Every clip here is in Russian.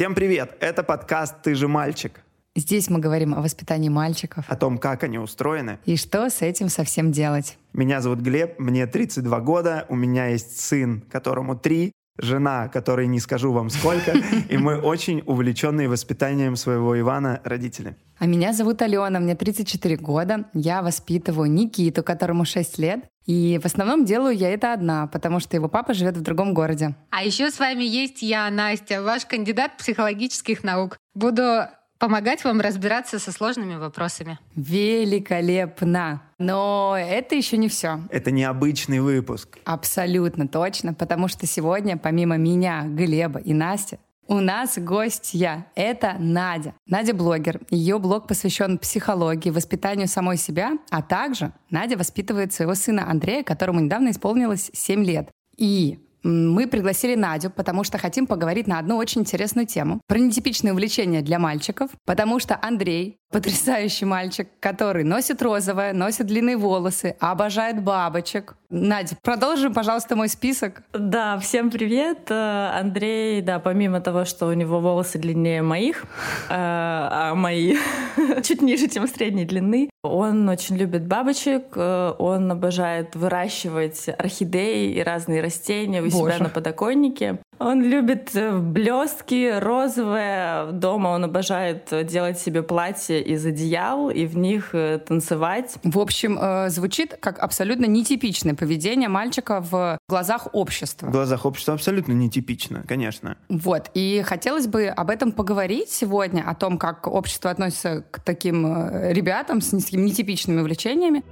Всем привет! Это подкаст «Ты же мальчик». Здесь мы говорим о воспитании мальчиков. О том, как они устроены. И что с этим совсем делать. Меня зовут Глеб, мне 32 года, у меня есть сын, которому 3, жена, которой не скажу вам сколько, и мы очень увлеченные воспитанием своего Ивана родители. А меня зовут Алена, мне 34 года, я воспитываю Никиту, которому 6 лет, и в основном делаю я это одна, потому что его папа живет в другом городе. А еще с вами есть я, Настя, ваш кандидат психологических наук. Буду помогать вам разбираться со сложными вопросами. Великолепно! Но это еще не все. Это необычный выпуск. Абсолютно точно, потому что сегодня, помимо меня, Глеба и Насти, у нас гостья. Это Надя. Надя блогер. Ее блог посвящен психологии, воспитанию самой себя, а также Надя воспитывает своего сына Андрея, которому недавно исполнилось 7 лет. И мы пригласили Надю, потому что хотим поговорить на одну очень интересную тему. Про нетипичные увлечения для мальчиков, потому что Андрей потрясающий мальчик, который носит розовое, носит длинные волосы, обожает бабочек. Надя, продолжим, пожалуйста, мой список. Да, всем привет. Э, Андрей, да, помимо того, что у него волосы длиннее моих, э, а мои чуть ниже, чем средней длины, он очень любит бабочек, э, он обожает выращивать орхидеи и разные растения у Боже. себя на подоконнике. Он любит блестки, розовые. Дома он обожает делать себе платье из одеял и в них э, танцевать. В общем, э, звучит как абсолютно нетипичное поведение мальчика в глазах общества. В глазах общества абсолютно нетипично, конечно. Вот. И хотелось бы об этом поговорить сегодня, о том, как общество относится к таким э, ребятам с нетипичными увлечениями.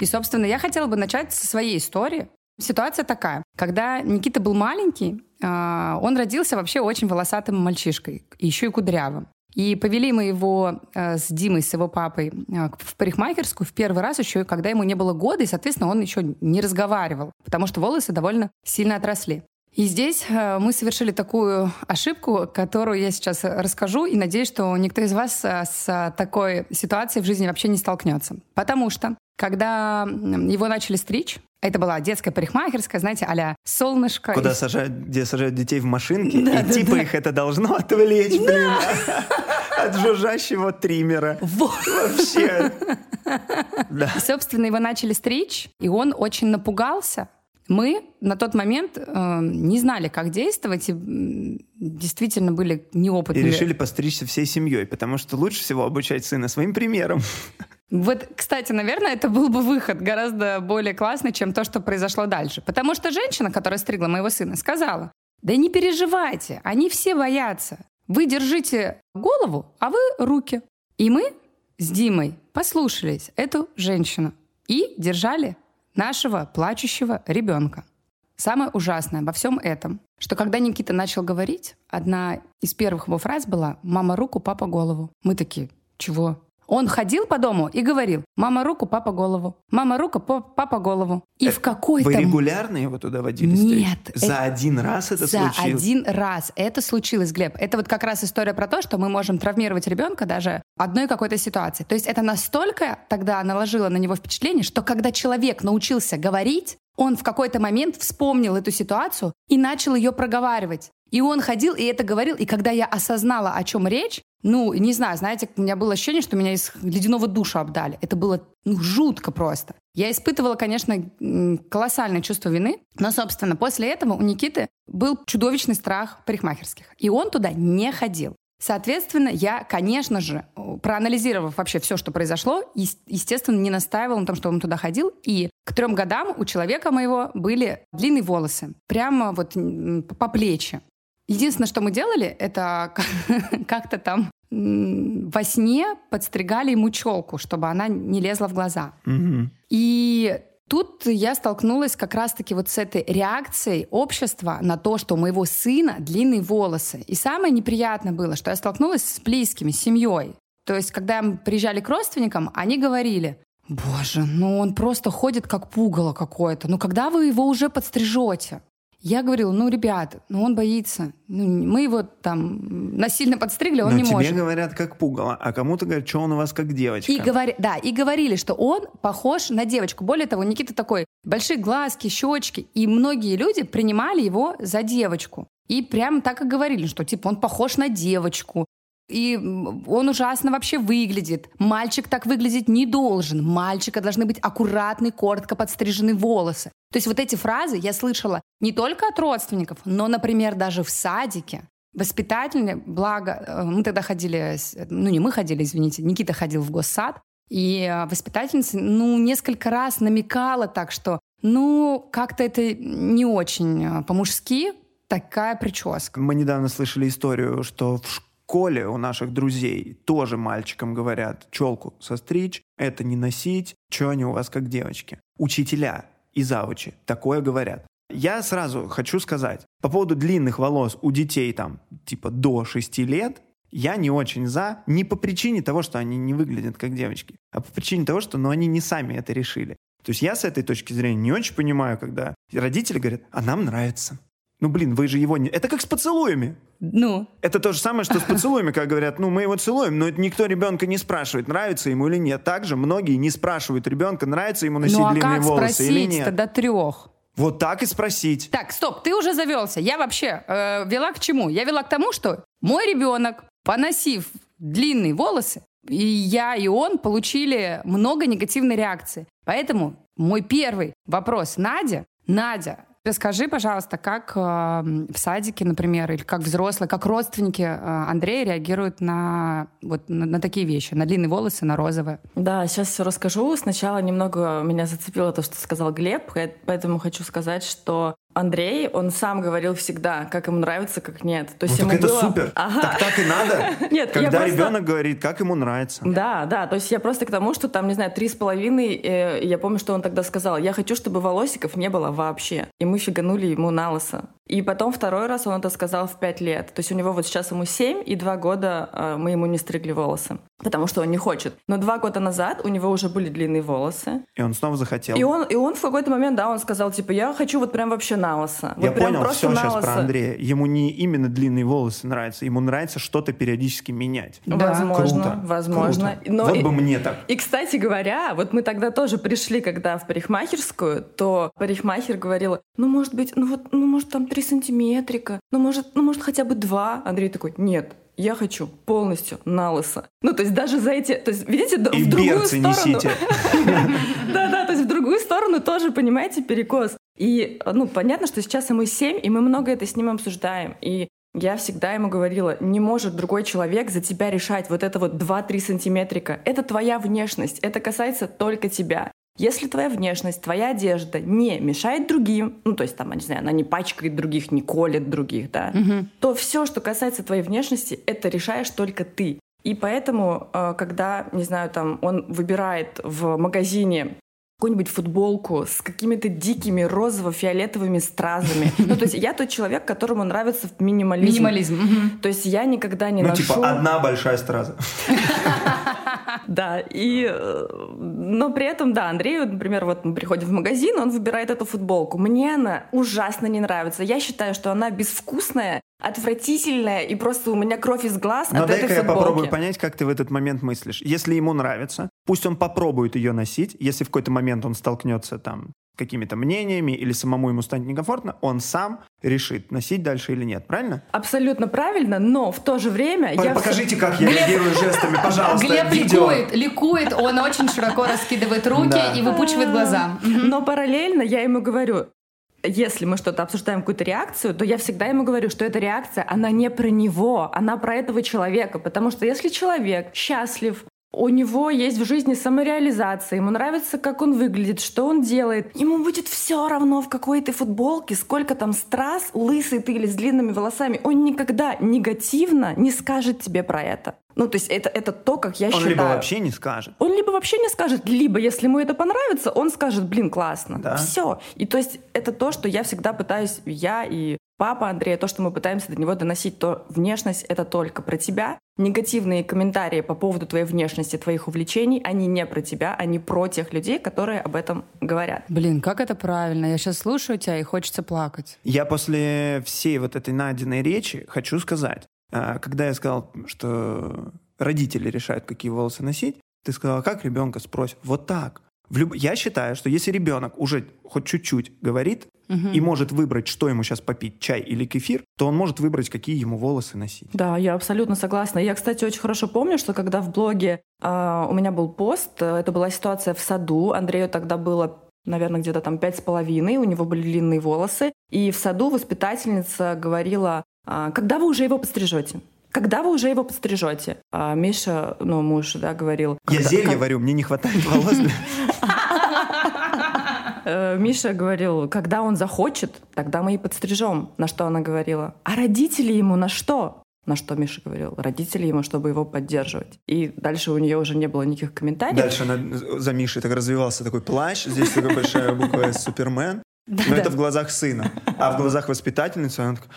И, собственно, я хотела бы начать со своей истории. Ситуация такая. Когда Никита был маленький, а, он родился вообще очень волосатым мальчишкой, еще и кудрявым. И повели мы его э, с Димой, с его папой, э, в парикмахерскую в первый раз еще, когда ему не было года, и, соответственно, он еще не разговаривал, потому что волосы довольно сильно отросли. И здесь э, мы совершили такую ошибку, которую я сейчас расскажу, и надеюсь, что никто из вас с такой ситуацией в жизни вообще не столкнется. Потому что, когда его начали стричь, это была детская парикмахерская, знаете, а солнышко. Куда и... сажают, где сажают детей в машинке, да, и да, типа да. их это должно отвлечь, блин, от жужжащего триммера. Вообще. Да. И, собственно, его начали стричь, и он очень напугался. Мы на тот момент э, не знали, как действовать, и действительно были неопытными. И решили постричься всей семьей, потому что лучше всего обучать сына своим примером. Вот, кстати, наверное, это был бы выход гораздо более классный, чем то, что произошло дальше. Потому что женщина, которая стригла моего сына, сказала, да не переживайте, они все боятся. Вы держите голову, а вы руки. И мы с Димой послушались эту женщину и держали нашего плачущего ребенка. Самое ужасное во всем этом, что когда Никита начал говорить, одна из первых его фраз была «мама руку, папа голову». Мы такие «чего?» Он ходил по дому и говорил, мама руку, папа голову, мама руку, папа голову. И это в какой-то... Вы регулярно его туда водили? Нет. За это... один раз это За случилось? За один раз это случилось, Глеб. Это вот как раз история про то, что мы можем травмировать ребенка даже одной какой-то ситуации. То есть это настолько тогда наложило на него впечатление, что когда человек научился говорить, он в какой-то момент вспомнил эту ситуацию и начал ее проговаривать. И он ходил и это говорил. И когда я осознала, о чем речь, ну, не знаю, знаете, у меня было ощущение, что меня из ледяного душа обдали. Это было ну, жутко просто. Я испытывала, конечно, колоссальное чувство вины, но, собственно, после этого у Никиты был чудовищный страх парикмахерских. И он туда не ходил. Соответственно, я, конечно же, проанализировав вообще все, что произошло, естественно, не настаивала на том, что он туда ходил. И к трем годам у человека моего были длинные волосы, прямо вот по плечи. Единственное, что мы делали, это как-то там во сне подстригали ему челку, чтобы она не лезла в глаза. И тут я столкнулась как раз-таки вот с этой реакцией общества на то, что у моего сына длинные волосы. И самое неприятное было, что я столкнулась с близкими, с семьей. То есть, когда мы приезжали к родственникам, они говорили, Боже, ну он просто ходит как пугало какое-то. Ну когда вы его уже подстрижете? Я говорила, ну, ребят, ну он боится. Ну, мы его там насильно подстригли, он Но не тебе может. говорят как пугало, а кому-то говорят, что он у вас как девочка. И говори, да, и говорили, что он похож на девочку. Более того, Никита такой, большие глазки, щечки. И многие люди принимали его за девочку. И прям так и говорили, что типа он похож на девочку. И он ужасно вообще выглядит. Мальчик так выглядеть не должен. Мальчика должны быть аккуратные, коротко подстрижены волосы. То есть вот эти фразы я слышала не только от родственников, но, например, даже в садике. Воспитательные, благо, э, мы тогда ходили, ну не мы ходили, извините, Никита ходил в госсад, и э, воспитательница, ну, несколько раз намекала так, что, ну, как-то это не очень э, по-мужски, такая прическа. Мы недавно слышали историю, что в школе у наших друзей тоже мальчикам говорят челку состричь, это не носить, что они у вас как девочки. Учителя и завучи такое говорят. Я сразу хочу сказать, по поводу длинных волос у детей там типа до 6 лет, я не очень за, не по причине того, что они не выглядят как девочки, а по причине того, что ну, они не сами это решили. То есть я с этой точки зрения не очень понимаю, когда родители говорят, а нам нравится. Ну, блин, вы же его не... Это как с поцелуями. Ну, Это то же самое, что с поцелуями, как говорят, ну, мы его целуем, но это никто ребенка не спрашивает, нравится ему или нет. Также многие не спрашивают ребенка, нравится ему носить ну а длинные как волосы или спросить нет. тогда трех? Вот так и спросить. Так, стоп, ты уже завелся. Я вообще э, вела к чему? Я вела к тому, что мой ребенок, поносив длинные волосы, и я, и он получили много негативной реакции. Поэтому мой первый вопрос Надя. Надя, расскажи, пожалуйста, как э, в садике, например, или как взрослые, как родственники э, Андрея реагируют на, вот, на, на такие вещи, на длинные волосы, на розовые. Да, сейчас все расскажу. Сначала немного меня зацепило то, что сказал Глеб, поэтому хочу сказать, что Андрей, он сам говорил всегда, как ему нравится, как нет. То есть Ну, так ему это было- супер. Ага. Так так и надо. Нет, Когда просто- ребенок говорит, как ему нравится. Да, да, то есть я просто к тому, что там, не знаю, три с половиной, э, я помню, что он тогда сказал, я хочу, чтобы волосиков не было вообще. И мы фиганули ему на лысо. И потом второй раз он это сказал в пять лет. То есть у него вот сейчас ему семь, и два года э, мы ему не стригли волосы, потому что он не хочет. Но два года назад у него уже были длинные волосы. И он снова захотел. И он, и он в какой-то момент, да, он сказал, типа, я хочу вот прям вообще на лысо. Вот Я прям понял просто все на сейчас про лысо. Андрея. Ему не именно длинные волосы нравятся, ему нравится что-то периодически менять. Да. Возможно, Круто. возможно. Круто. Но вот и- бы мне так. И, кстати говоря, вот мы тогда тоже пришли, когда в парикмахерскую, то парикмахер говорила, ну, может быть, ну вот, ну, может, там три сантиметрика, ну, может, ну, может, хотя бы два. Андрей такой, нет, я хочу полностью на лысо. Ну, то есть даже за эти... То есть, видите, И в другую сторону... несите. Да-да, то есть в другую сторону тоже, понимаете, перекос. И, ну, понятно, что сейчас ему 7, и мы много это с ним обсуждаем. И я всегда ему говорила, не может другой человек за тебя решать вот это вот 2-3 сантиметрика. Это твоя внешность, это касается только тебя. Если твоя внешность, твоя одежда не мешает другим, ну, то есть там, я не знаю, она не пачкает других, не колет других, да, то все, что касается твоей внешности, это решаешь только ты. И поэтому, э, когда, не знаю, там он выбирает в магазине какую-нибудь футболку с какими-то дикими розово-фиолетовыми стразами. Ну, то есть я тот человек, которому нравится минимализм. Минимализм. То есть я никогда не Ну, ношу... типа, одна большая страза. Да, и... э, Но при этом, да, Андрей, вот, например, вот мы приходим в магазин, он выбирает эту футболку. Мне она ужасно не нравится. Я считаю, что она безвкусная, отвратительная, и просто у меня кровь из глаз Но от этой дай-ка я футболки. попробую понять, как ты в этот момент мыслишь. Если ему нравится, пусть он попробует ее носить. Если в какой-то момент он столкнется там какими-то мнениями или самому ему станет некомфортно, он сам решит, носить дальше или нет. Правильно? Абсолютно правильно, но в то же время П- я... Покажите, как я реагирую жестами, пожалуйста. Глеб видео. ликует, ликует, он очень широко раскидывает руки Да. и выпучивает глаза. Но параллельно я ему говорю, если мы что-то обсуждаем, какую-то реакцию, то я всегда ему говорю, что эта реакция, она не про него, она про этого человека. Потому что если человек счастлив, у него есть в жизни самореализация, ему нравится, как он выглядит, что он делает. Ему будет все равно, в какой ты футболке, сколько там страз, лысый ты или с длинными волосами. Он никогда негативно не скажет тебе про это. Ну, то есть это, это то, как я Он считаю. либо вообще не скажет. Он либо вообще не скажет, либо, если ему это понравится, он скажет, блин, классно. Да. Все. И то есть это то, что я всегда пытаюсь, я и папа Андрея, то, что мы пытаемся до него доносить, то внешность — это только про тебя. Негативные комментарии по поводу твоей внешности, твоих увлечений, они не про тебя, они про тех людей, которые об этом говорят. Блин, как это правильно. Я сейчас слушаю тебя, и хочется плакать. Я после всей вот этой найденной речи хочу сказать, а, когда я сказал, что родители решают, какие волосы носить, ты сказала, как ребенка спросят? Вот так. В люб... Я считаю, что если ребенок уже хоть чуть-чуть говорит Мгм. и может выбрать, что ему сейчас попить, чай или кефир, то он может выбрать, какие ему волосы носить. Да, я абсолютно согласна. Я, кстати, очень хорошо помню, что когда в блоге а, у меня был пост, э, это была ситуация в саду, Андрею тогда было наверное, где-то там пять с половиной, у него были длинные волосы, и в саду воспитательница говорила, а, когда вы уже его подстрижете? Когда вы уже его подстрижете? А Миша, ну, муж, да, говорил... Я «Когда- зелье как- варю, мне не хватает волос. Э, Миша говорил, когда он захочет, тогда мы и подстрижем. На что она говорила? А родители ему на что? На что Миша говорил? Родители ему, чтобы его поддерживать. И дальше у нее уже не было никаких комментариев. Дальше она- за Мишей так развивался такой плащ, здесь такая большая буква Супермен. Но это в глазах сына. А в глазах воспитательницы она такая, «Ой,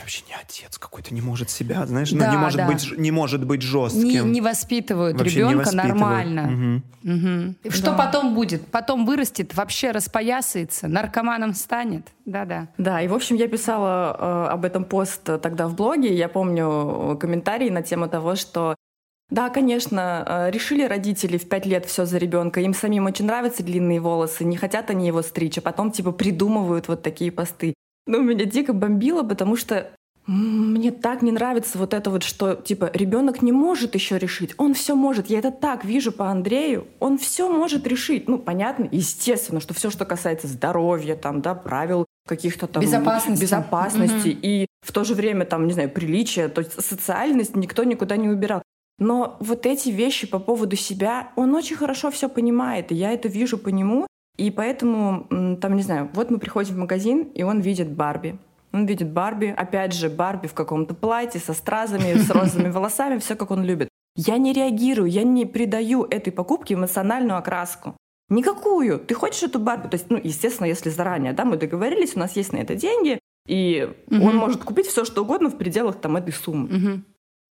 вообще не отец какой-то, не может себя, знаешь, ну, Да, не, может да. быть, не может быть Не, жестким. не воспитывают Вообще не ребенка воспитывают. нормально. Мгм. Мгм. Что потом будет? Потом вырастет, вообще распоясается, наркоманом станет. Да-да. Да, и в общем я писала э, об этом пост тогда в блоге. Я помню э, комментарии на тему того, что да, конечно, э, решили родители в пять лет все за ребенка. Им самим очень нравятся длинные волосы, не хотят они его стричь, а потом типа придумывают вот такие посты. Ну, меня дико бомбило, потому что мне так не нравится вот это вот, что типа ребенок не может еще решить, он все может. Я это так вижу по Андрею, он все может решить. Ну, понятно, естественно, что все, что касается здоровья, там, да, правил каких-то там Безопасности. безопасности и в то же время там, не знаю, приличия, то есть социальность никто никуда не убирал. Но вот эти вещи по поводу себя, он очень хорошо все понимает, и я это вижу по нему, и поэтому, там, не знаю, вот мы приходим в магазин, и он видит Барби. Он видит Барби, опять же, Барби в каком-то платье, со стразами, с розовыми волосами, все как он любит. Я не реагирую, я не придаю этой покупке эмоциональную окраску. Никакую. Ты хочешь эту Барби? То есть, ну, естественно, если заранее, да, мы договорились, у нас есть на это деньги, и Мгм. он может купить все, что угодно в пределах там этой суммы. Мгм.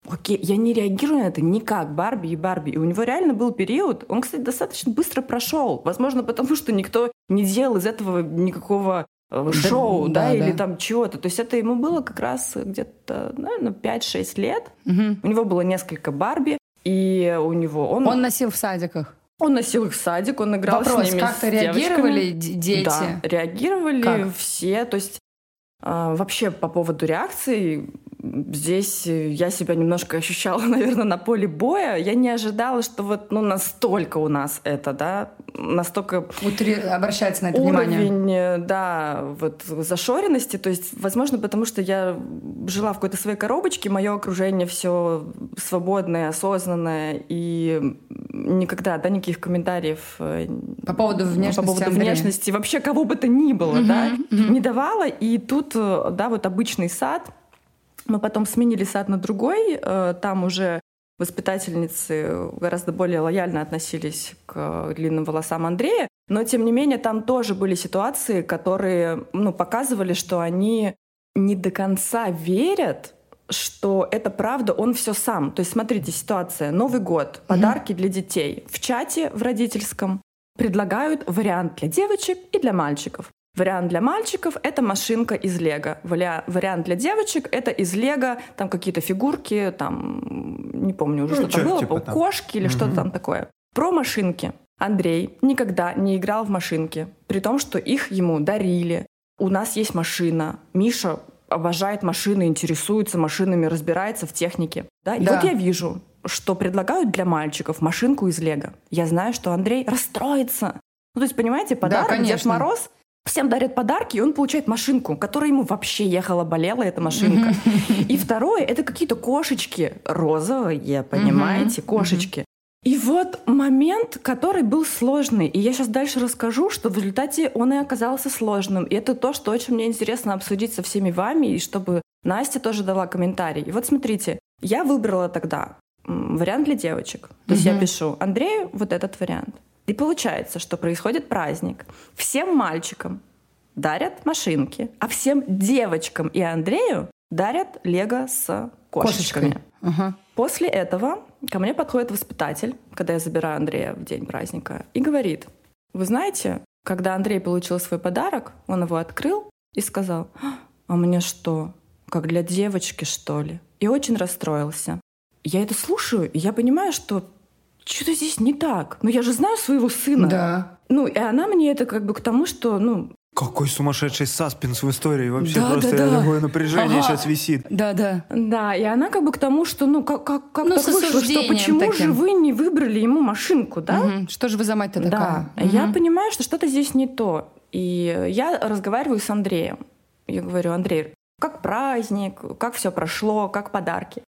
Окей, я не реагирую на это никак, Барби и Барби. И у него реально был период, он, кстати, достаточно быстро прошел. Возможно, потому что никто не делал из этого никакого э, шоу, да, да, или да. там чего-то. То есть это ему было как раз где-то, наверное, 5-6 лет. Мгм. У него было несколько Барби, и у него... Он, Он носил в садиках. он носил их в садик, он играл Вопрос, с ними, как-то реагировали дети? Да, реагировали Как? все. То есть а, вообще по поводу реакции здесь э, я себя немножко ощущала, наверное, на поле боя. Я не ожидала, что вот ну, настолько у нас это, да, настолько Утри- Обращается на это внимание. уровень, э, да, вот зашоренности. То есть, возможно, потому что я жила в какой-то своей коробочке, мое окружение все свободное, осознанное, и никогда, да, никаких комментариев э, По поводу внешности по поводу Андрея. внешности вообще кого бы то ни было, Мгм, да, мгм. не давала. И тут, да, вот обычный сад. Мы потом сменили сад на другой. э, Там уже воспитательницы гораздо более лояльно относились к длинным волосам Андрея. Но, тем не менее, там тоже были ситуации, которые ну, показывали, что они не до конца верят, что это правда, он все сам. То есть, смотрите, ситуация. Новый год, подарки для детей. В чате в родительском предлагают вариант для девочек и для мальчиков. Вариант для мальчиков — это машинка из Лего. Валя- Вариант для девочек — это из Лего, там какие-то фигурки, там, не помню уже, Ну, что там чё, было, типа там. кошки или что-то Мгм. там такое. Про машинки. Андрей никогда не играл в машинки, при том, что их ему дарили. У нас есть машина. Миша обожает машины, интересуется машинами, разбирается в технике. Да? И Да. вот я вижу, что предлагают для мальчиков машинку из Лего. Я знаю, что Андрей расстроится. Ну, то есть, понимаете, подарок Дед конечно. Мороз всем дарят подарки, и он получает машинку, которая ему вообще ехала, болела эта машинка. И второе, это какие-то кошечки розовые, понимаете, кошечки. И вот момент, который был сложный. И я сейчас дальше расскажу, что в результате он и оказался сложным. И это то, что очень мне интересно обсудить со всеми вами, и чтобы Настя тоже дала комментарий. И вот смотрите, я выбрала тогда вариант для девочек. То есть я пишу Андрею вот этот вариант. И получается, что происходит праздник. Всем мальчикам дарят машинки, а всем девочкам и Андрею дарят лего с кошечками. Ага. После этого ко мне подходит воспитатель, когда я забираю Андрея в день праздника, и говорит, вы знаете, когда Андрей получил свой подарок, он его открыл и сказал, а мне что, как для девочки, что ли? И очень расстроился. Я это слушаю, и я понимаю, что что-то здесь не так. Но я же знаю своего сына. Да. Ну, и она мне это как бы к тому, что, ну, Какой сумасшедший саспенс в истории. Вообще Да, просто да, да. такое напряжение Ага. сейчас висит. Да, да. да, и она как бы к тому, что, ну, как, как, как Ну, так вышло, что почему таким. же вы не выбрали ему машинку, да? Мгм. Что же вы за мать-то Да, такая? я понимаю, что что-то здесь не то. И я разговариваю с Андреем. Я говорю, Андрей, как праздник, как все прошло, как подарки?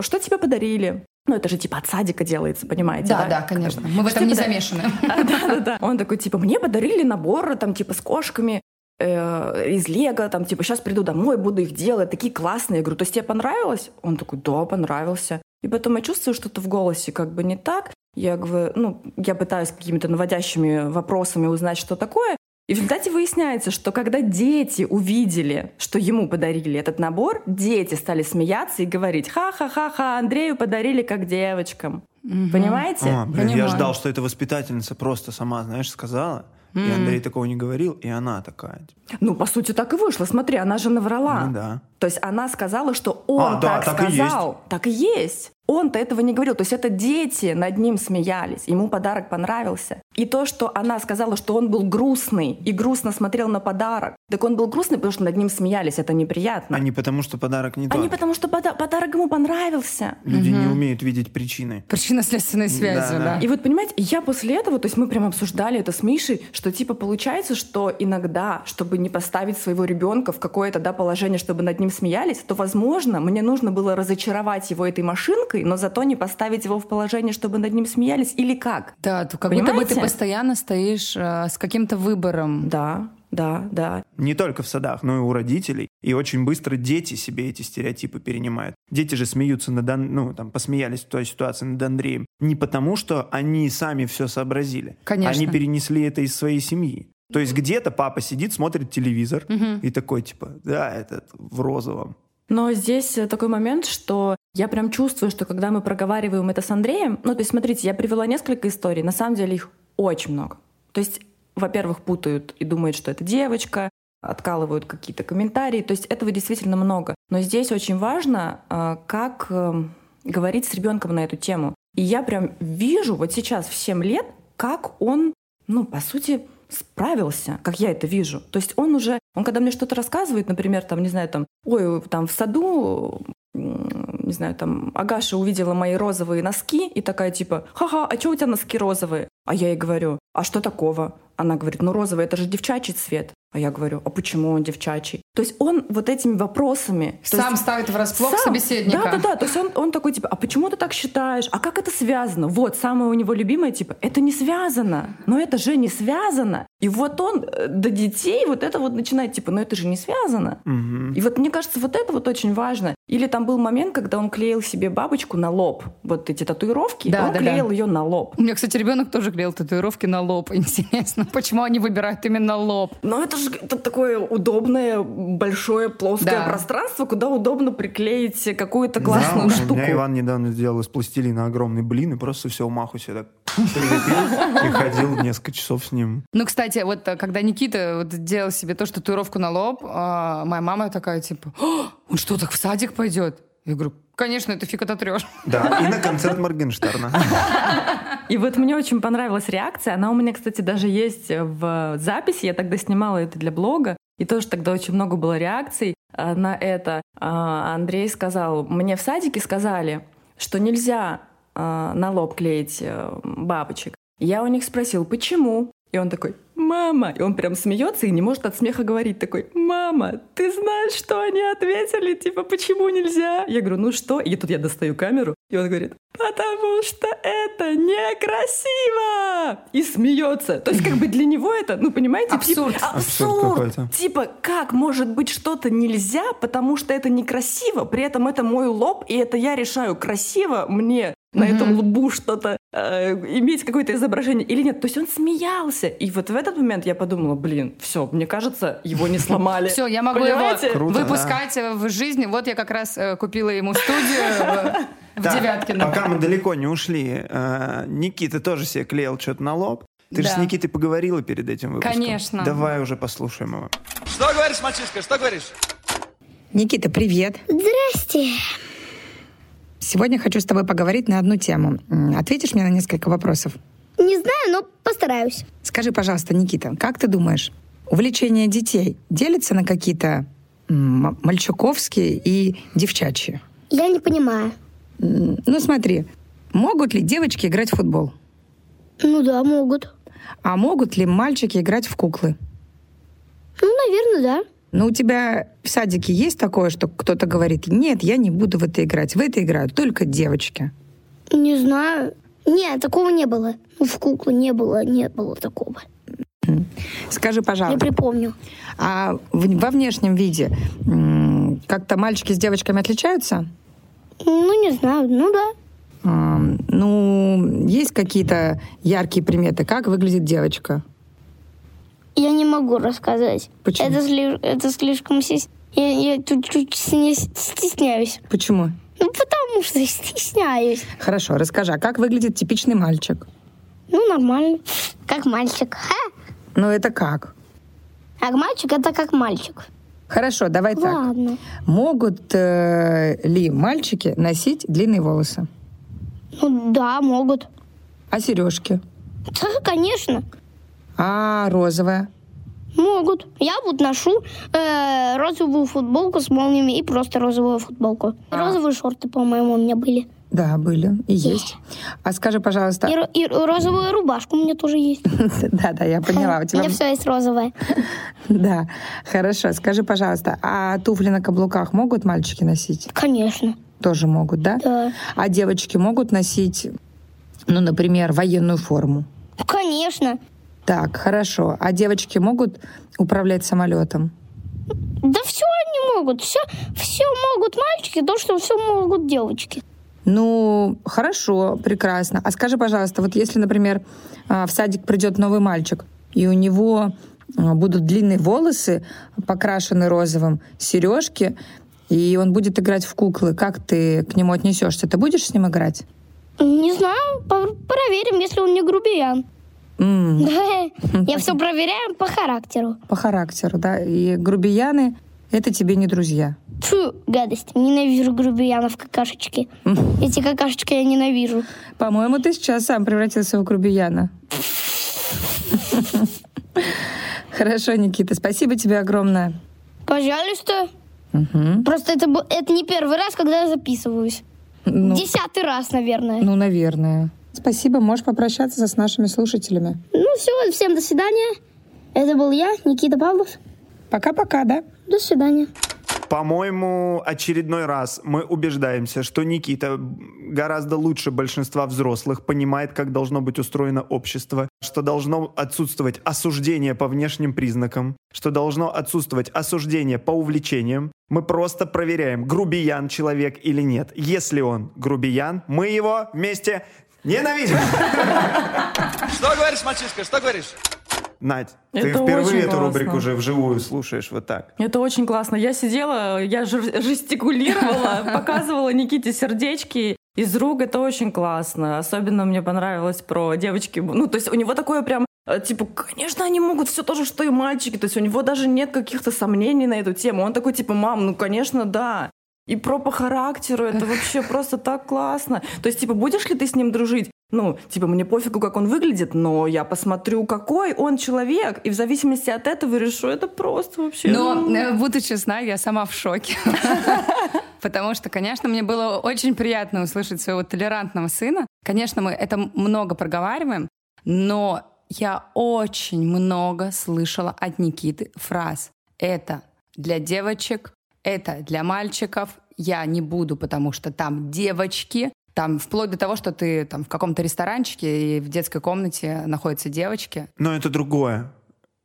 Что тебе подарили? Ну, это же типа от садика делается, понимаете? Да, да, конечно. Мы в этом не замешаны. Да-да-да. Он такой, типа, мне подарили набор, там, типа, с кошками э, из Лего, там, типа, сейчас приду домой, буду их делать, такие классные. Я говорю, то есть тебе понравилось? Он такой, да, понравился. И потом я чувствую что-то в голосе как бы не так. Я говорю, ну, я пытаюсь какими-то наводящими вопросами узнать, что такое. И в результате выясняется, что когда дети увидели, что ему подарили этот набор, дети стали смеяться и говорить, ха-ха-ха-ха, Андрею подарили как девочкам. Понимаете? А, блин, я ждал, что эта воспитательница просто сама, знаешь, сказала. И Андрей такого не говорил, и она такая. типа, Ну, по сути, так и вышло. Смотри, она же наврала. Ну да. То есть она сказала, что он А, да, так, так и сказал. так и есть. Он-то этого не говорил. То есть это дети над ним смеялись. Ему подарок понравился. И то, что она сказала, что он был грустный и грустно смотрел на подарок. Так он был грустный, потому что над ним смеялись. Это неприятно. А не потому, что подарок не А не тот. потому, что пода- подарок ему понравился. Люди не умеют видеть причины. Причинно-следственной связью, Да, да. И вот, понимаете, я после этого, то есть мы прям обсуждали это с Мишей, что типа получается, что иногда, чтобы не поставить своего ребенка в какое-то да, положение, чтобы над ним смеялись, то, возможно, мне нужно было разочаровать его этой машинкой, но зато не поставить его в положение, чтобы над ним смеялись, или как? Да, то как будто бы Понимаете? ты постоянно стоишь э, с каким-то выбором. Да, да, да. Не только в садах, но и у родителей. И очень быстро дети себе эти стереотипы перенимают. Дети же смеются над, ну, там, посмеялись в той ситуации над Андреем. Не потому, что они сами все сообразили. Конечно. Они перенесли это из своей семьи. То есть где-то папа сидит, смотрит телевизор и такой, типа, да, этот в розовом. Но здесь э, такой момент, что я прям чувствую, что когда мы проговариваем это с Андреем, ну, то есть, смотрите, я привела несколько историй, на самом деле их очень много. То есть, во-первых, путают и думают, что это девочка, откалывают какие-то комментарии, то есть этого действительно много. Но здесь очень важно, э, как э, говорить с ребенком на эту тему. И я прям вижу вот сейчас в 7 лет, как он, ну, по сути, справился, как я это вижу. То есть он уже, он когда мне что-то рассказывает, например, там, не знаю, там, ой, там в саду, не знаю, там, Агаша увидела мои розовые носки и такая типа, ха-ха, а что у тебя носки розовые? А я ей говорю, а что такого? Она говорит, ну розовый это же девчачий цвет. А я говорю, а почему он девчачий? То есть он вот этими вопросами... Сам есть- ставит врасплох сам. собеседника. Да, да, да. То есть он, он такой, типа, а почему ты так считаешь? А как это связано? Вот, самое у него любимое, типа, это не связано. Но это же не связано. И вот он э, до детей вот это вот начинает, типа, ну это же не связано. Мгм. И вот мне кажется, вот это вот очень важно. Или там был момент, когда он клеил себе бабочку на лоб. Вот эти татуировки, Да, он да, клеил да. ее на лоб. У меня, кстати, ребенок тоже клеил татуировки на лоб. Интересно, почему они выбирают именно лоб? Но это же это такое удобное, большое, плоское Да. пространство, куда удобно приклеить какую-то классную Да, штуку. У меня Иван недавно сделал из пластилина огромный блин и просто все маху себе так и ходил несколько часов с ним. Ну, кстати, вот э, когда Никита вот делал себе тоже татуировку на лоб, а, моя мама такая, типа, «О, он что, так в садик пойдет? Я говорю, конечно, это фиг ототрешь. Да, и на концерт Моргенштерна. И вот мне очень понравилась реакция. Она у меня, кстати, даже есть в записи. Я тогда снимала это для блога. И тоже тогда очень много было реакций а, на это. А, Андрей сказал, мне в садике сказали, что нельзя а, на лоб клеить э, бабочек. Я у них спросил, почему? И он такой, мама. И он прям смеется и не может от смеха говорить. Такой, мама, ты знаешь, что они ответили? Типа, почему нельзя? Я говорю, ну что? И тут я достаю камеру. И он говорит, потому что это некрасиво! И смеется. То есть как бы для него это, ну понимаете? типа, Абсурд. Абсурд. Типа, как может быть что-то нельзя, потому что это некрасиво, при этом это мой лоб, и это я решаю красиво мне на этом лбу что-то э, иметь какое-то изображение или нет. То есть он смеялся. И вот в этот момент я подумала, блин, все, мне кажется, его не сломали. Все, я могу Понимаете? его Круто, выпускать в жизни. Вот я как раз э, купила ему студию в Девяткино. Пока мы далеко не ушли, э, Никита тоже себе клеил что-то на лоб. Ты же с Никитой поговорила перед этим выпуском. Конечно. Давай уже послушаем его. Что говоришь, мальчишка, что говоришь? Никита, привет. Здрасте. Сегодня хочу с тобой поговорить на одну тему. Ответишь мне на несколько вопросов? Не знаю, но постараюсь. Скажи, пожалуйста, Никита, как ты думаешь, увлечение детей делится на какие-то мальчуковские и девчачьи? Я не понимаю. Ну смотри, могут ли девочки играть в футбол? Ну да, могут. А могут ли мальчики играть в куклы? Ну, наверное, да. Ну, у тебя в садике есть такое, что кто-то говорит, нет, я не буду в это играть, в это играют только девочки. Не знаю. Нет, такого не было. Ну, в куклы не было, не было такого. Скажи, пожалуйста, припомню. а во внешнем виде как-то мальчики с девочками отличаются? Ну, не знаю. Ну да. Ам, Ну, есть какие-то яркие приметы, как выглядит девочка? Я не могу рассказать. Почему? Это, сли- это слишком... сес- Я, я чуть-чуть стесняюсь. Почему? Ну, потому что стесняюсь. Хорошо, расскажи, а как выглядит типичный мальчик? Ну, нормально. Как мальчик. Ха! Ну, это как? А мальчик это как мальчик. Хорошо, давай так. Ладно. Могут э, ли мальчики носить длинные волосы? Ну да, могут. А сережки? Да, конечно. А розовая? Могут. Я вот ношу э, розовую футболку с молниями и просто розовую футболку. А. Розовые шорты, по-моему, у меня были. Да, были и есть. А скажи, пожалуйста... И, и розовую рубашку у меня тоже есть. Да, да, я поняла. У меня все есть розовое. Да, хорошо. Скажи, пожалуйста, а туфли на каблуках могут мальчики носить? Конечно. Тоже могут, да? Да. А девочки могут носить, ну, например, военную форму? Конечно. Так, хорошо. А девочки могут управлять самолетом? Да все они могут. Все, все могут мальчики, то, что все могут девочки. Ну, хорошо, прекрасно. А скажи, пожалуйста, вот если, например, а, в садик придет новый мальчик, и у него а, будут длинные волосы, покрашены розовым, сережки, и он будет играть в куклы, как ты к нему отнесешься? Ты будешь с ним играть? Не знаю, проверим, если он не грубиян. Я все проверяю по характеру. по характеру, да? И грубияны — это тебе не друзья. Фу, гадость. Ненавижу грубиянов какашечки. Эти какашечки я ненавижу. По-моему, ты сейчас сам превратился в грубияна. Хорошо, Никита, спасибо тебе огромное. Пожалуйста. Просто это, это не первый раз, когда я записываюсь. Ну, Десятый раз, наверное. ну, наверное. Спасибо, можешь попрощаться с нашими слушателями. Ну все, всем до свидания. Это был я, Никита Павлов. Пока-пока, да? До свидания. По-моему, очередной раз мы убеждаемся, что Никита гораздо лучше большинства взрослых понимает, как должно быть устроено общество, что должно отсутствовать осуждение по внешним признакам, что должно отсутствовать осуждение по увлечениям. Мы просто проверяем, грубиян человек или нет. Если он грубиян, мы его вместе ненавидим. Что говоришь, мальчишка, что говоришь? Надь, ты Это впервые очень эту классно. рубрику уже вживую слушаешь вот так. Это очень классно. Я сидела, я жестикулировала, показывала Никите сердечки из рук. Это очень классно. Особенно мне понравилось про девочки. Ну, то есть у него такое прям э, Типа, конечно, они могут все то же, что и мальчики. То есть у него даже нет каких-то сомнений на эту тему. Он такой, типа, мам, ну, конечно, да. И про по характеру это вообще просто так классно. То есть, типа, будешь ли ты с ним дружить? Ну, типа, мне пофигу, как он выглядит, но я посмотрю, какой он человек, и в зависимости от этого решу. Это просто вообще... Но, ну, э, буду честна, я сама в шоке. Потому что, конечно, мне было очень приятно услышать своего толерантного сына. Конечно, мы это много проговариваем, но я очень много слышала от Никиты фраз. Это для девочек, это для мальчиков. Я не буду, потому что там девочки. Там вплоть до того, что ты там в каком-то ресторанчике и в детской комнате находятся девочки. Но это другое.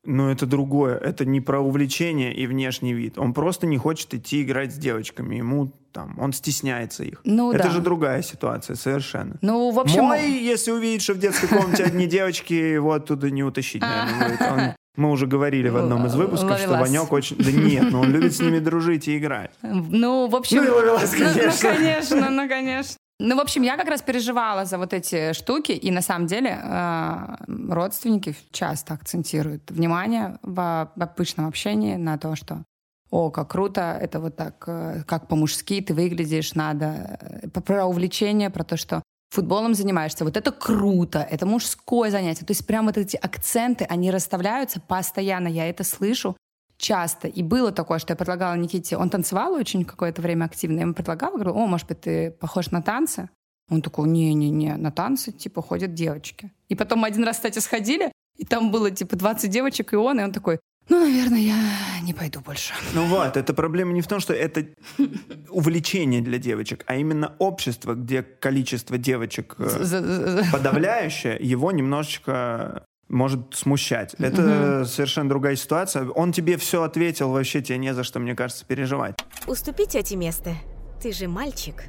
Но это другое. Это не про увлечение и внешний вид. Он просто не хочет идти играть с девочками. Ему там, он стесняется их. Ну Это да. же другая ситуация совершенно. Ну, в общем... Мой, если увидит, что в детской комнате одни девочки, его оттуда не утащить, наверное, мы уже говорили в одном из выпусков, что. Ванек очень... Да нет, но он любит с ними дружить и играть. Ну, в общем... Ну и ловелас, Ну, конечно. Ну, конечно, ну, конечно. Ну, в общем, я как раз переживала за вот эти штуки, и на самом деле э, родственники часто акцентируют внимание в, в обычном общении на то, что о, как круто, это вот так, э, как по-мужски ты выглядишь, надо э, про увлечение, про то, что футболом занимаешься, вот это круто, это мужское занятие. То есть прям вот эти акценты, они расставляются постоянно, я это слышу часто. И было такое, что я предлагала Никите, он танцевал очень какое-то время активно, я ему предлагала, говорю, о, может быть, ты похож на танцы? Он такой, не-не-не, на танцы, типа, ходят девочки. И потом мы один раз, кстати, сходили, и там было, типа, 20 девочек, и он, и он такой, ну, наверное, я не пойду больше. Ну вот, это проблема не в том, что это увлечение для девочек, а именно общество, где количество девочек э, подавляющее, его немножечко может смущать. Это совершенно другая ситуация. Он тебе все ответил, вообще тебе не за что, мне кажется, переживать. Уступи тете место. Ты же мальчик.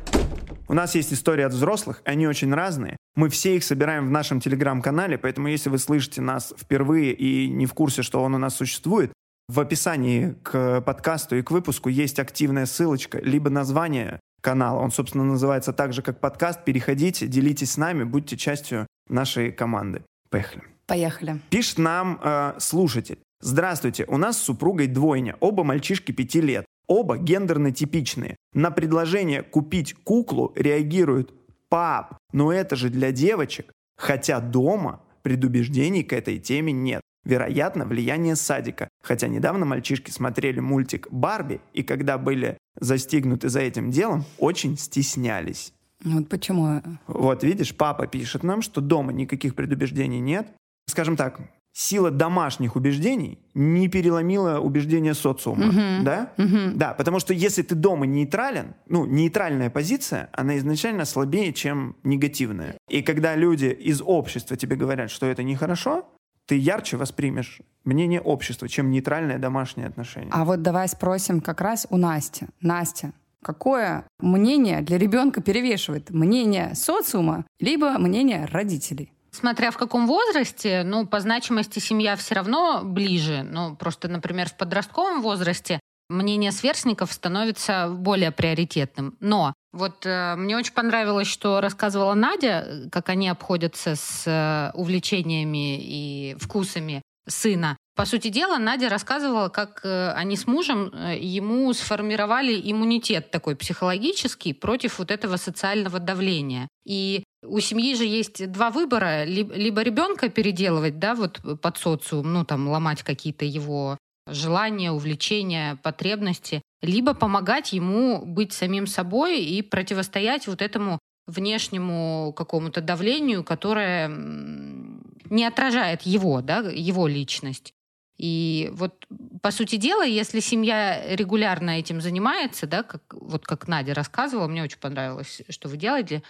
У нас есть истории от взрослых, они очень разные. Мы все их собираем в нашем телеграм-канале, поэтому если вы слышите нас впервые и не в курсе, что он у нас существует, в описании к подкасту и к выпуску есть активная ссылочка, либо название канала. Он, собственно, называется так же, как подкаст. Переходите, делитесь с нами, будьте частью нашей команды. Поехали. Поехали. Пишет нам э, слушатель. Здравствуйте, у нас с супругой двойня, оба мальчишки пяти лет, оба гендерно типичные. На предложение купить куклу реагируют «пап, но это же для девочек», хотя дома предубеждений к этой теме нет. Вероятно, влияние садика. Хотя недавно мальчишки смотрели мультик «Барби», и когда были застигнуты за этим делом, очень стеснялись. Вот почему. Вот видишь, папа пишет нам, что дома никаких предубеждений нет. Скажем так, сила домашних убеждений не переломила убеждения социума, да? Да, потому что если ты дома нейтрален, ну, нейтральная позиция, она изначально слабее, чем негативная. И когда люди из общества тебе говорят, что это нехорошо, ты ярче воспримешь мнение общества, чем нейтральное домашнее отношение. А вот давай спросим как раз у Насти. Настя, какое мнение для ребенка перевешивает? Мнение социума, либо мнение родителей? Смотря в каком возрасте, ну, по значимости семья все равно ближе. Ну, просто, например, в подростковом возрасте мнение сверстников становится более приоритетным. Но вот э, мне очень понравилось, что рассказывала Надя, э, как они обходятся с э, увлечениями и вкусами сына. По сути дела, Надя рассказывала, как э, они с мужем э, ему сформировали иммунитет такой психологический против вот этого социального давления. И у семьи же есть два выбора. Либо, ребенка переделывать, да, вот под социум, ну там ломать какие-то его желания, увлечения, потребности, либо помогать ему быть самим собой и противостоять вот этому внешнему какому-то давлению, которое не отражает его, да, его личность. И вот, по сути дела, если семья регулярно этим занимается, да, как, вот как Надя рассказывала, мне очень понравилось, что вы делаете,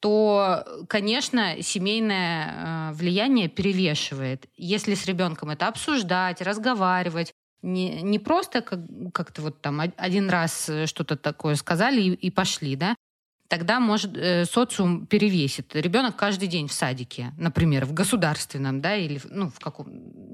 то, конечно, семейное э, влияние перевешивает. Если с ребенком это обсуждать, разговаривать, не, не просто как, как-то вот там од- один раз э, что-то такое сказали и, и пошли, да, тогда может э, социум перевесит. Ребенок каждый день в садике, например, в государственном, да, или ну в каком,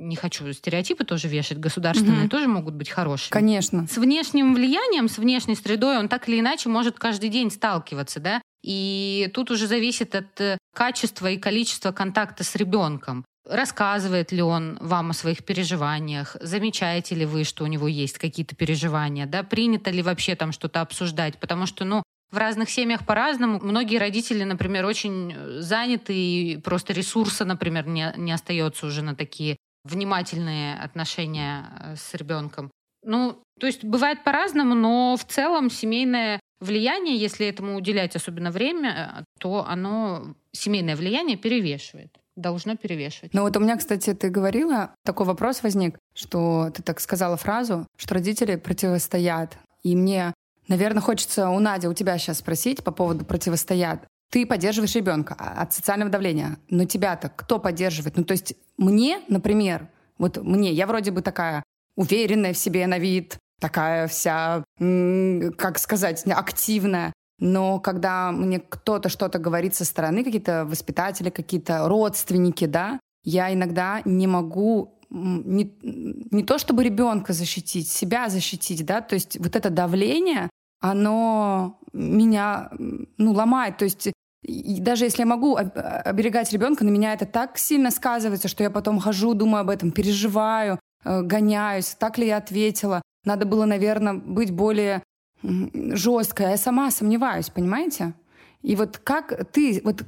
не хочу стереотипы тоже вешать, государственные Мгм. тоже могут быть хорошие. Конечно. С внешним влиянием, с внешней средой он так или иначе может каждый день сталкиваться, да. И тут уже зависит от э, качества и количества контакта с ребенком. Рассказывает ли он вам о своих переживаниях? Замечаете ли вы, что у него есть какие-то переживания? Да? Принято ли вообще там что-то обсуждать? Потому что, ну, в разных семьях по-разному. Многие родители, например, очень э, заняты, и просто ресурса, например, не, не остается уже на такие внимательные отношения э, с ребенком. Ну, то есть бывает по-разному, но в целом семейное влияние, если этому уделять особенно время, э, то оно, семейное влияние перевешивает, должно перевешивать. Ну вот у меня, кстати, ты говорила, такой вопрос возник, что ты так сказала фразу, что родители противостоят. И мне, наверное, хочется у Нади, у тебя сейчас спросить по поводу противостоят. Ты поддерживаешь ребенка а- от социального давления, но тебя-то кто поддерживает? Ну то есть мне, например, вот мне, я вроде бы такая уверенная в себе на вид, такая вся, как сказать, активная. Но когда мне кто-то что-то говорит со стороны, какие-то воспитатели, какие-то родственники, да, я иногда не могу не, не то чтобы ребенка защитить, себя защитить, да, то есть вот это давление, оно меня, ну, ломает, то есть и даже если я могу оберегать ребенка, на меня это так сильно сказывается, что я потом хожу, думаю об этом, переживаю, э, гоняюсь, так ли я ответила. Надо было, наверное, быть более жесткой. А я сама сомневаюсь, понимаете? И вот как ты, вот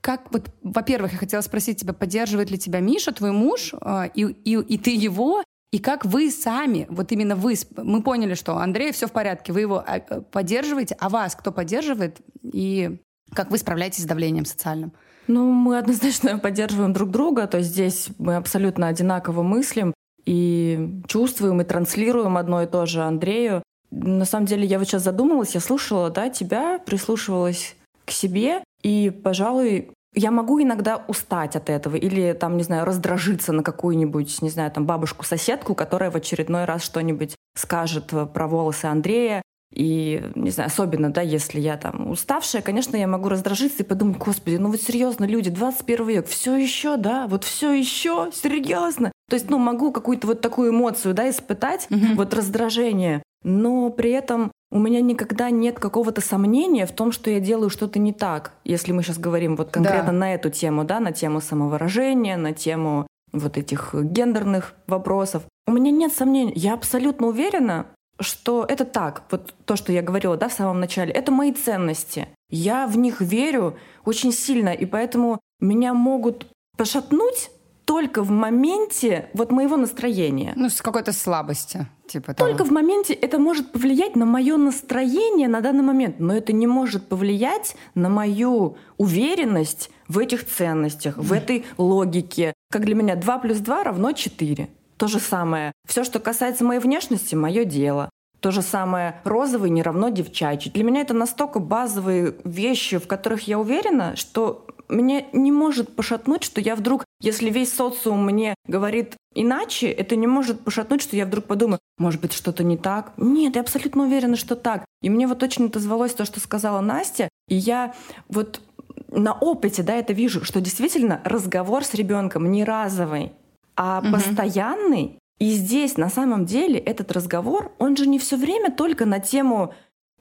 как вот, во-первых, я хотела спросить тебя, поддерживает ли тебя Миша, твой муж, э, и, и, и ты его, и как вы сами, вот именно вы, мы поняли, что Андрей все в порядке, вы его а, э, поддерживаете, а вас кто поддерживает, и как вы справляетесь с давлением социальным? Ну, мы однозначно поддерживаем друг друга, то есть здесь мы абсолютно одинаково мыслим и чувствуем, и транслируем одно и то же Андрею. На самом деле, я вот сейчас задумалась, я слушала, да, тебя, прислушивалась к себе, и, пожалуй, я могу иногда устать от этого или, там, не знаю, раздражиться на какую-нибудь, не знаю, там, бабушку-соседку, которая в очередной раз что-нибудь скажет про волосы Андрея. И, не знаю, особенно, да, если я там уставшая, конечно, я могу раздражиться и подумать, господи, ну вот серьезно, люди, 21 век, все еще, да, вот все еще, серьезно. То есть, ну, могу какую-то вот такую эмоцию, да, испытать, mm-hmm. вот раздражение, но при этом у меня никогда нет какого-то сомнения в том, что я делаю что-то не так. Если мы сейчас говорим вот конкретно да. на эту тему, да, на тему самовыражения, на тему вот этих гендерных вопросов. У меня нет сомнений. Я абсолютно уверена, что это так. Вот то, что я говорила да, в самом начале, это мои ценности. Я в них верю очень сильно, и поэтому меня могут пошатнуть только в моменте вот моего настроения. Ну, с какой-то слабости. Типа того. Только в моменте это может повлиять на мое настроение на данный момент, но это не может повлиять на мою уверенность в этих ценностях, в этой логике. Как для меня 2 плюс 2 равно 4. То же самое. Все, что касается моей внешности, мое дело. То же самое розовый не равно девчачий. Для меня это настолько базовые вещи, в которых я уверена, что меня не может пошатнуть, что я вдруг, если весь социум мне говорит иначе, это не может пошатнуть, что я вдруг подумаю, может быть, что-то не так. Нет, я абсолютно уверена, что так. И мне вот очень отозвалось то, что сказала Настя, и я вот на опыте, да, это вижу, что действительно разговор с ребенком не разовый, а угу. постоянный. И здесь на самом деле этот разговор, он же не все время только на тему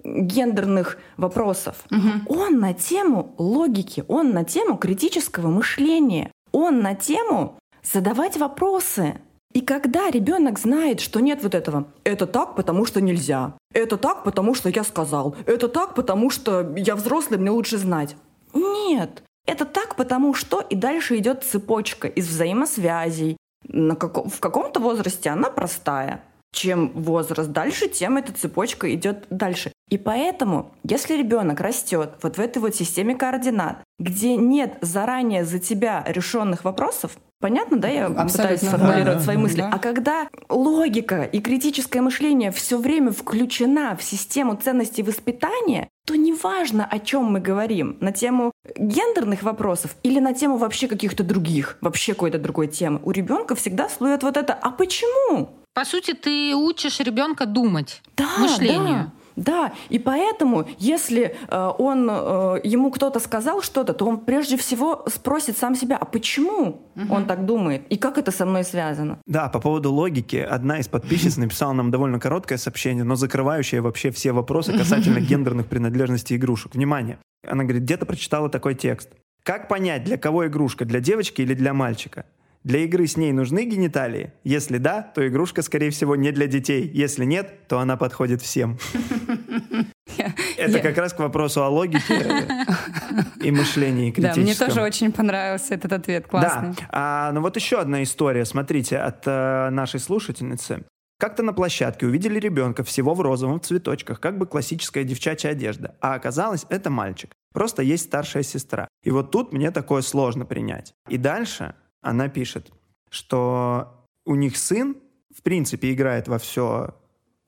гендерных вопросов. Угу. Он на тему логики, он на тему критического мышления, он на тему задавать вопросы. И когда ребенок знает, что нет вот этого, это так, потому что нельзя, это так, потому что я сказал, это так, потому что я взрослый, мне лучше знать. Нет, это так, потому что и дальше идет цепочка из взаимосвязей. На как... В каком-то возрасте она простая. Чем возраст дальше, тем эта цепочка идет дальше. И поэтому, если ребенок растет вот в этой вот системе координат, где нет заранее за тебя решенных вопросов, Понятно, да, я Абсолютно, пытаюсь сформулировать да, свои мысли. Да. А когда логика и критическое мышление все время включена в систему ценностей воспитания, то неважно, о чем мы говорим, на тему гендерных вопросов или на тему вообще каких-то других, вообще какой-то другой темы, у ребенка всегда слоет вот это «а почему?». По сути, ты учишь ребенка думать, да, мышлению. Да. Да, и поэтому, если э, он, э, ему кто-то сказал что-то, то он прежде всего спросит сам себя, а почему угу. он так думает, и как это со мной связано? Да, по поводу логики, одна из подписчиц написала нам довольно короткое сообщение, но закрывающее вообще все вопросы касательно гендерных принадлежностей игрушек. Внимание! Она говорит, где-то прочитала такой текст. Как понять, для кого игрушка, для девочки или для мальчика? Для игры с ней нужны гениталии? Если да, то игрушка, скорее всего, не для детей. Если нет, то она подходит всем. Это как раз к вопросу о логике и мышлении критическом. Да, мне тоже очень понравился этот ответ, классный. Да, а, ну вот еще одна история, смотрите, от э, нашей слушательницы. Как-то на площадке увидели ребенка всего в розовом цветочках, как бы классическая девчачья одежда. А оказалось, это мальчик. Просто есть старшая сестра. И вот тут мне такое сложно принять. И дальше она пишет, что у них сын, в принципе, играет во все,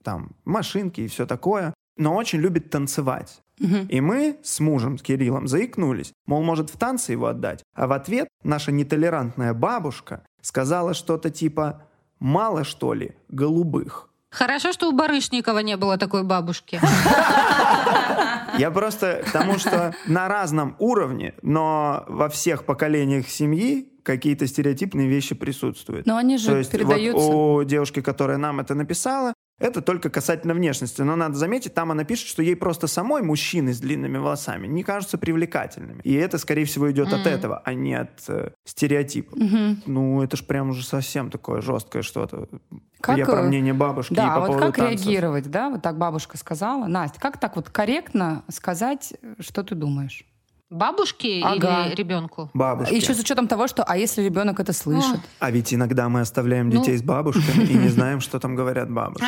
там, машинки и все такое, но очень любит танцевать. Угу. И мы с мужем, с Кириллом, заикнулись, мол, может в танцы его отдать. А в ответ наша нетолерантная бабушка сказала что-то типа «мало, что ли, голубых». Хорошо, что у Барышникова не было такой бабушки. Я просто к тому, что на разном уровне, но во всех поколениях семьи какие-то стереотипные вещи присутствуют. Но они же То есть передаются. вот у девушки, которая нам это написала, это только касательно внешности. Но надо заметить, там она пишет, что ей просто самой мужчины с длинными волосами не кажутся привлекательными. И это, скорее всего, идет от этого, а не от э, стереотипа. Ну, это ж прям уже совсем такое жесткое что-то. Как, Я про э, мнение бабушки и Да, по вот поводу как танцев. реагировать, да? Вот так бабушка сказала. Настя, как так вот корректно сказать, что ты думаешь? Бабушке Ага. или ребенку? Бабушки. Еще с учетом того, что, а если ребенок это слышит? А ведь иногда мы оставляем Ну. детей с бабушками и не знаем, что там говорят бабушки.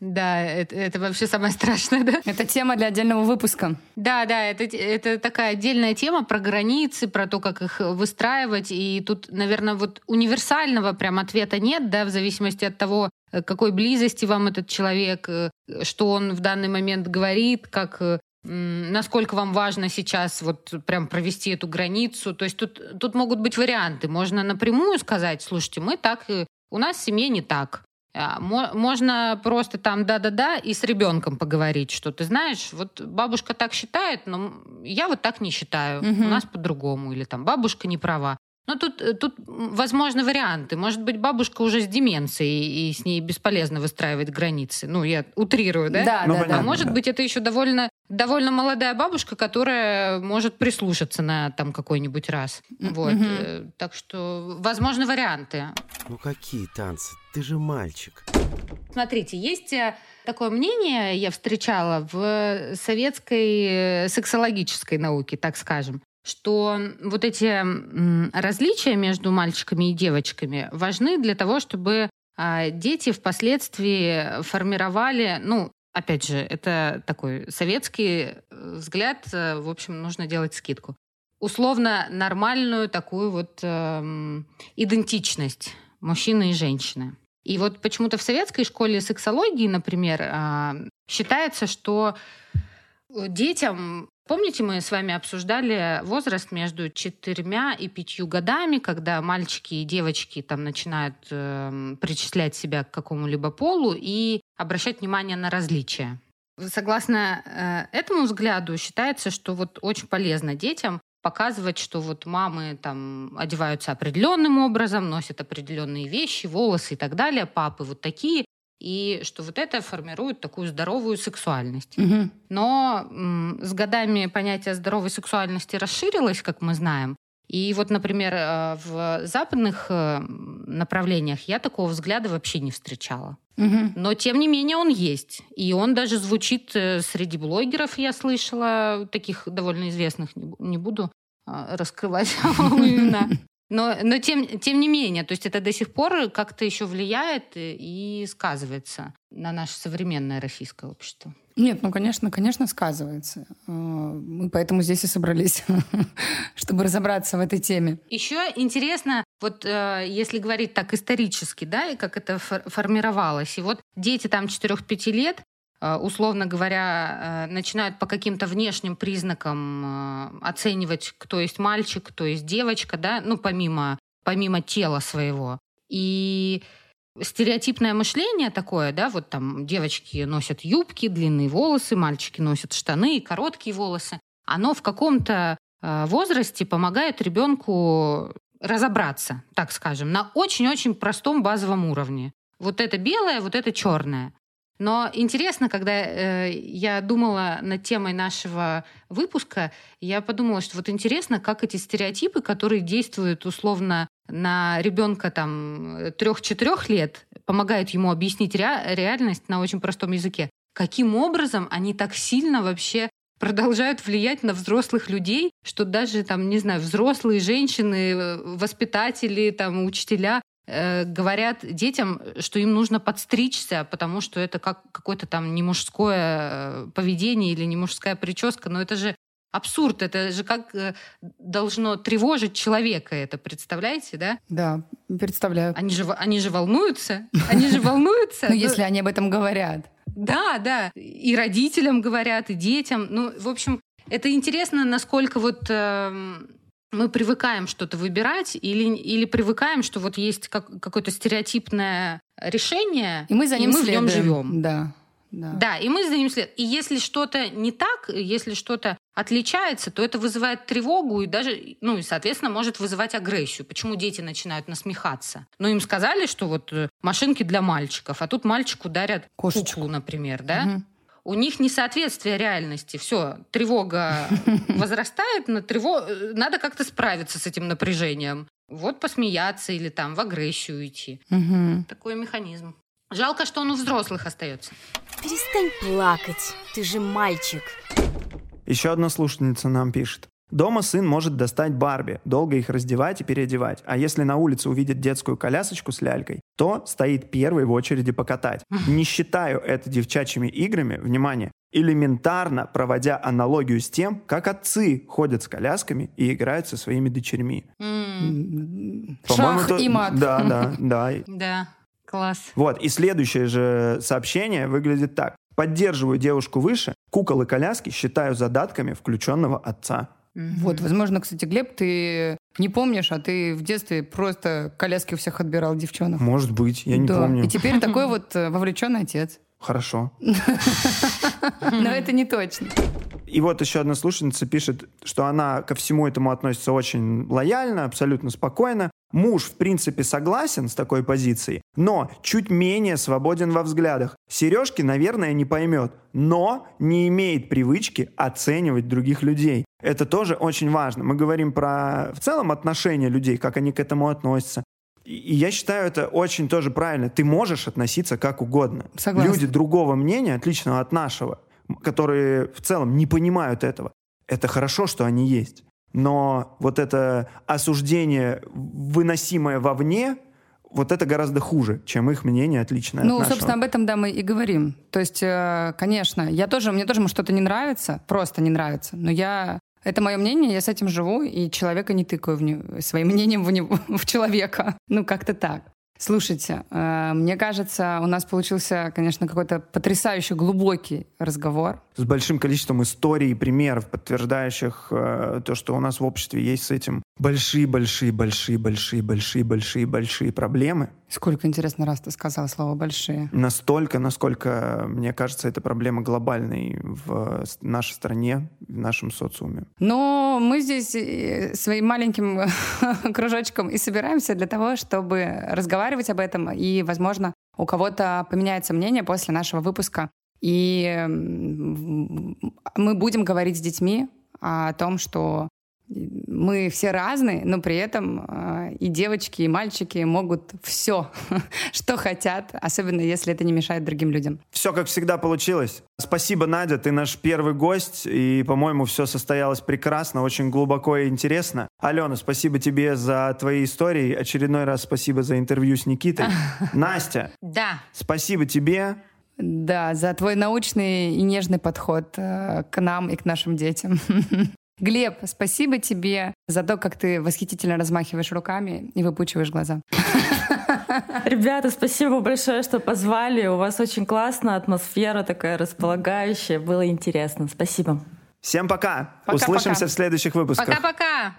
Да, это, это вообще самое страшное, да? Это тема для отдельного выпуска. Да, да, это, это такая отдельная тема про границы, про то, как их выстраивать. И тут, наверное, вот универсального прям ответа нет, да, в зависимости от того, э, какой близости вам этот человек, э, что он в данный момент говорит, как э, насколько вам важно сейчас вот прям провести эту границу. То есть тут, тут могут быть варианты. Можно напрямую сказать, слушайте, мы так, э, у нас в семье не так. А, мо- Можно просто там да-да-да и с ребенком поговорить, что ты знаешь, вот бабушка так считает, но я вот так не считаю, Мгм. у нас по-другому, или там бабушка не права. Но тут, э, тут возможны варианты. Может быть, бабушка уже с деменцией, и с ней бесполезно выстраивать границы. Ну, я утрирую, да? Да, Ну, да, понятно. да. А может да. быть, это еще довольно, довольно молодая бабушка, которая может прислушаться на там какой-нибудь раз. Вот. э, Так что возможны варианты. Ну какие танцы? Ты же мальчик. Смотрите, есть э, такое мнение, я встречала в советской сексологической науке, так скажем, что вот эти различия между мальчиками и девочками важны для того, чтобы а, дети впоследствии формировали, ну, опять же, это такой советский э, взгляд, э, в общем, нужно делать скидку. Условно нормальную такую вот эм, идентичность мужчины и женщины. И вот почему-то в советской школе сексологии, например, а, считается, что детям... Помните, мы с вами обсуждали возраст между четырьмя и пятью годами, когда мальчики и девочки там начинают эм, причислять себя к какому-либо полу и обращать внимание на различия. Согласно э, этому взгляду, считается, что вот очень полезно детям показывать, что вот мамы там одеваются определенным образом, носят определенные вещи, волосы и так далее, папы вот такие, и что вот это формирует такую здоровую сексуальность. Мгм. Но м, с годами понятие здоровой сексуальности расширилось, как мы знаем. И вот, например, э, в западных э, направлениях я такого взгляда вообще не встречала. Мгм. Но, тем не менее, он есть. И он даже звучит э, среди блогеров, я слышала, таких довольно известных, не бу- не буду раскрывать имена. Но, но тем, тем не менее, то есть это до сих пор как-то еще влияет и сказывается на наше современное российское общество. Нет, ну, конечно, конечно, сказывается. Э, Мы поэтому здесь и собрались, чтобы разобраться в этой теме. Еще интересно, вот э, если говорить так исторически, да, и как это фор- формировалось. И вот дети там 4-5 лет, э, условно говоря, э, начинают по каким-то внешним признакам э, оценивать, кто есть мальчик, кто есть девочка, да, ну, помимо, помимо тела своего. И стереотипное мышление такое, да, вот там девочки носят юбки, длинные волосы, мальчики носят штаны, короткие волосы. Оно в каком-то э, возрасте помогает ребенку разобраться, так скажем, на очень-очень простом базовом уровне. Вот это белое, вот это черное. Но интересно, когда э, я думала над темой нашего выпуска, я подумала, что вот интересно, как эти стереотипы, которые действуют условно на ребенка там трех-четырех лет, помогают ему объяснить ре- реальность на очень простом языке. Каким образом они так сильно вообще продолжают влиять на взрослых людей, что даже там, не знаю, взрослые женщины, э, воспитатели, там, учителя э, говорят детям, что им нужно подстричься, потому что это как какое-то там не мужское э, поведение или не мужская прическа, но это же абсурд, это же как э, должно тревожить человека это, представляете, да? Да, представляю. Они же, они же волнуются, они же волнуются. Ну, если они об этом говорят. Да, да. И родителям говорят, и детям. Ну, в общем, это интересно, насколько вот эм, мы привыкаем что-то выбирать или, или привыкаем, что вот есть как, какое-то стереотипное решение, И мы за ним в нем следуем. живем. Да. Да. Да, и мы за ним след. И если что-то не так, если что-то отличается, то это вызывает тревогу и даже, ну и, соответственно, может вызывать агрессию. Почему дети начинают насмехаться? Ну, им сказали, что вот э, машинки для мальчиков, а тут мальчику дарят Кошечку. куклу, например, да? Мгм. У них несоответствие реальности. Все, тревога возрастает, на трево... э, надо как-то справиться с этим напряжением. Вот посмеяться или там в агрессию идти. Мгм. Такой механизм. Жалко, что он у взрослых остается. Перестань плакать. Ты же мальчик. Еще одна слушательница нам пишет. Дома сын может достать Барби, долго их раздевать и переодевать. А если на улице увидит детскую колясочку с лялькой, то стоит первый в очереди покатать. Не считаю это девчачьими играми, внимание, элементарно проводя аналогию с тем, как отцы ходят с колясками и играют со своими дочерьми. Шах это- и мат. Да, да, да. Да, класс. Вот, и следующее же сообщение выглядит так. Поддерживаю девушку выше, кукол и коляски считаю задатками включенного отца. Вот, возможно, кстати, Глеб, ты не помнишь, а ты в детстве просто коляски у всех отбирал девчонок. Может быть, я не Да. помню. И теперь такой вот э, вовлеченный отец. Хорошо. Но это не точно. И вот еще одна слушательница пишет, что она ко всему этому относится очень лояльно, абсолютно спокойно. Муж, в принципе, согласен с такой позицией, но чуть менее свободен во взглядах. Сережки, наверное, не поймет, но не имеет привычки оценивать других людей. Это тоже очень важно. Мы говорим про в целом отношения людей, как они к этому относятся. И я считаю это очень тоже правильно. Ты можешь относиться как угодно. Согласна. Люди другого мнения, отличного от нашего, которые в целом не понимают этого, это хорошо, что они есть. Но вот это осуждение, выносимое вовне, вот это гораздо хуже, чем их мнение отличное Ну, от нашего. собственно, об этом, да, мы и говорим. То есть, э, конечно, я тоже, мне тоже что-то не нравится, просто не нравится, но я... Это мое мнение, я с этим живу, и человека не тыкаю в не- своим мнением в, него, в человека. Ну, как-то так. Слушайте, э, мне кажется, у нас получился, конечно, какой-то потрясающе глубокий разговор. С большим количеством историй и примеров, подтверждающих э, то, что у нас в обществе есть с этим большие-большие-большие-большие-большие-большие-большие проблемы. Сколько, интересно, раз ты сказала слово «большие». Настолько, насколько, мне кажется, эта проблема глобальной в нашей стране, в нашем социуме. Но мы здесь э, своим маленьким кружочком и собираемся для того, чтобы разговаривать об этом, и, возможно, у кого-то поменяется мнение после нашего выпуска. И мы будем говорить с детьми о том, что мы все разные, но при этом э, и девочки, и мальчики могут все, что хотят, особенно если это не мешает другим людям. Все, как всегда, получилось. Спасибо, Надя, ты наш первый гость, и, по-моему, все состоялось прекрасно, очень глубоко и интересно. Алена, спасибо тебе за твои истории. Очередной раз спасибо за интервью с Никитой. Настя, Да. спасибо тебе. Да, за твой научный и нежный подход э, к нам и к нашим детям. Глеб, спасибо тебе за то, как ты восхитительно размахиваешь руками и выпучиваешь глаза. Ребята, спасибо большое, что позвали. У вас очень классная атмосфера такая располагающая. Было интересно. Спасибо. Всем пока. Пока-пока. Услышимся в следующих выпусках. Пока-пока.